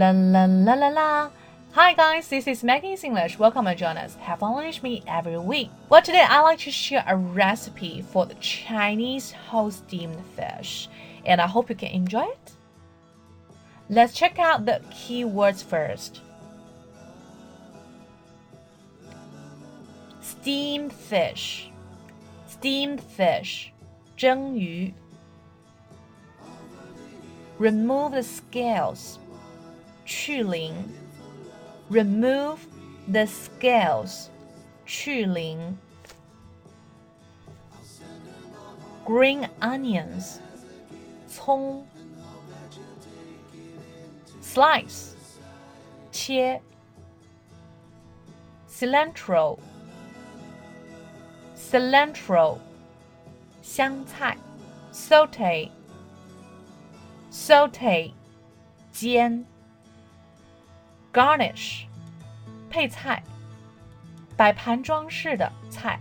La la la la la. Hi guys, this is Maggie's English. Welcome and join us. Have fun with me every week. Well, today I like to share a recipe for the Chinese whole steamed fish, and I hope you can enjoy it. Let's check out the keywords first. Steamed fish, steamed fish, 蒸鱼. Remove the scales, 去鳞 remove the scales, 去鳞. Green onions, 葱. Slice, 切. Cilantro, cilantro, 香菜. Saute, saute, 煎。 garnish 配菜，摆盘装饰的菜。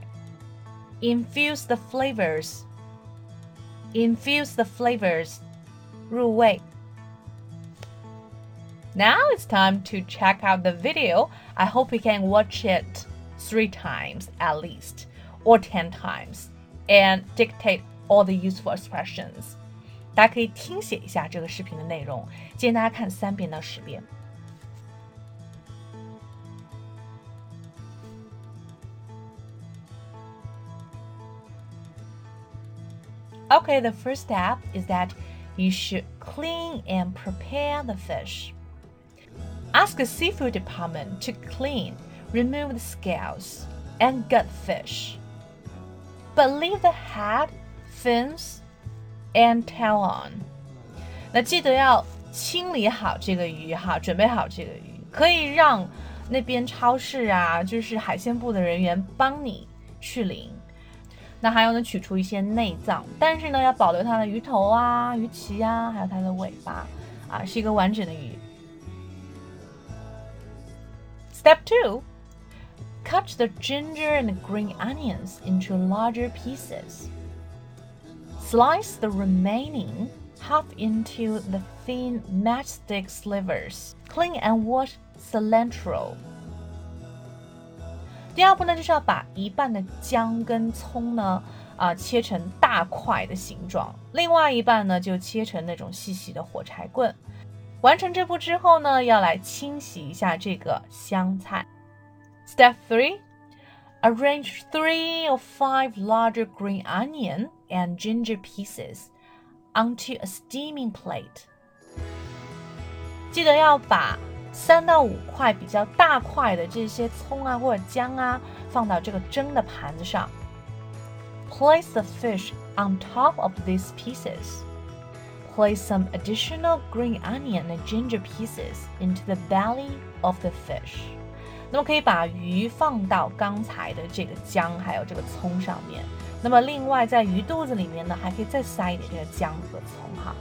infuse the flavors infuse the flavors 入味。Now it's time to check out the video. I hope you can watch it three times at least or 10 times and dictate all the useful expressions. 大家可以听写一下这个视频的内容，建议大家看三遍到十遍。 Okay, the first step is that you should clean and prepare the fish. Ask the seafood department to clean, remove the scales, and gut fish. But leave the head, fins, and tail on. 那记得要清理好这个鱼哈，准备好这个鱼，可以让那边超市啊，就是海鲜部的人员帮你去鳞。 那还有呢，取出一些内脏，但是呢，要保留它的鱼头啊、鱼鳍啊，还有它的尾巴啊，是一个完整的鱼。Step two, cut the ginger and green onions into larger pieces. Slice the remaining half into the thin matchstick slivers. Clean and wash cilantro. 第二步呢，就是要把一半的姜跟葱呢，啊，切成大块的形状，另外一半呢就切成那种细细的火柴棍。完成这步之后呢，要来清洗一下这个香菜。Step three, arrange three or five larger green onion and ginger pieces onto a steaming plate。记得要把三到五块比较大块的这些葱啊或者姜啊，放到这个蒸的盘子上。Place the fish on top of these pieces. Place some additional green onion and ginger pieces into the belly of the fish. 那么可以把鱼放到刚才的这个姜还有这个葱上面。那么另外在鱼肚子里面呢，还可以再塞一点这个姜和葱哈。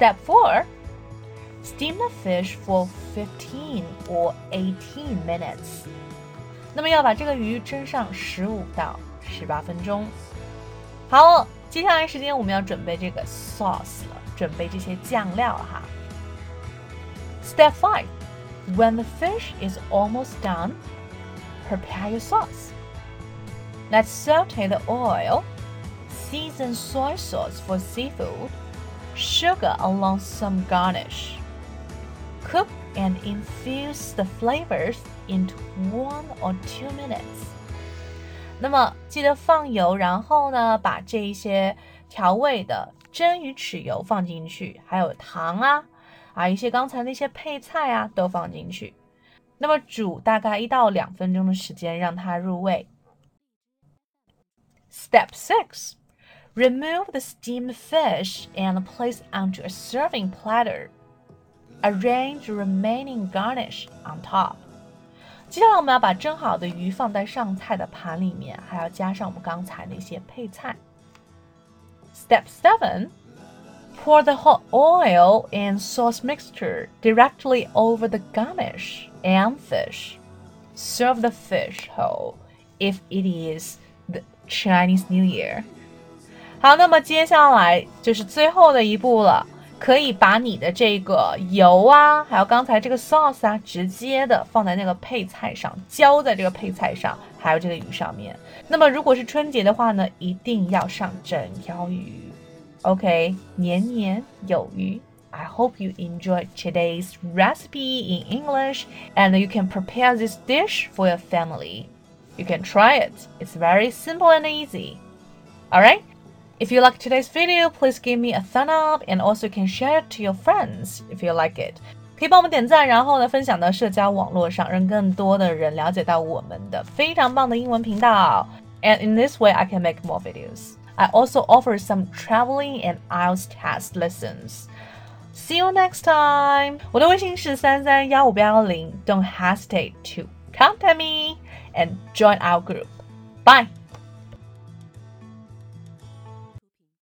Step 4 Steam the fish for 15 or 18 minutes. 那么要把这个鱼蒸上十五到十八分钟。好，接下来时间我们要准备这个 sauce 了，准备这些酱料哈。Step 5 When the fish is almost done, prepare your sauce. Let's saute the oil, season soy sauce for seafood Sugar along some garnish. Cook and infuse the flavors into one or two minutes. 那么记得放油，然后呢，把这一些调味的蒸鱼豉油放进去，还有糖啊，啊一些刚才那些配菜啊都放进去。那么煮大概一到两分钟的时间，让它入味。Step six. Remove the steamed fish and place onto a serving platter. Arrange remaining garnish on top. 接下来我们要把蒸好的鱼放在上菜的盘里面，还要加上我们刚才那些配菜。Step seven. Pour the hot oil and sauce mixture directly over the garnish and fish. Serve the fish whole if it is the Chinese New Year. 好，那么接下来就是最后的一步了， 可以把你的这个油啊，还有刚才这个 sauce 啊，直接的放在那个配菜上，浇在这个配菜上，还有这个鱼上面。那么如果是春节的话呢，一定要上整条鱼。OK，年年有余。I hope you enjoyed today's recipe in English and you can prepare this dish for your family. You can try it. It's very simple and easy. Alright? If you like today's video, please give me a thumb up and also you can share it to your friends if you like it. 可以帮我们点赞，然后呢分享到社交网络上，让更多的人了解到我们的非常棒的英文频道。And in this way, I can make more videos. I also offer some traveling and IELTS test lessons. See you next time. 我的微信是三三幺五八幺零。Don't hesitate to contact me and join our group. Bye.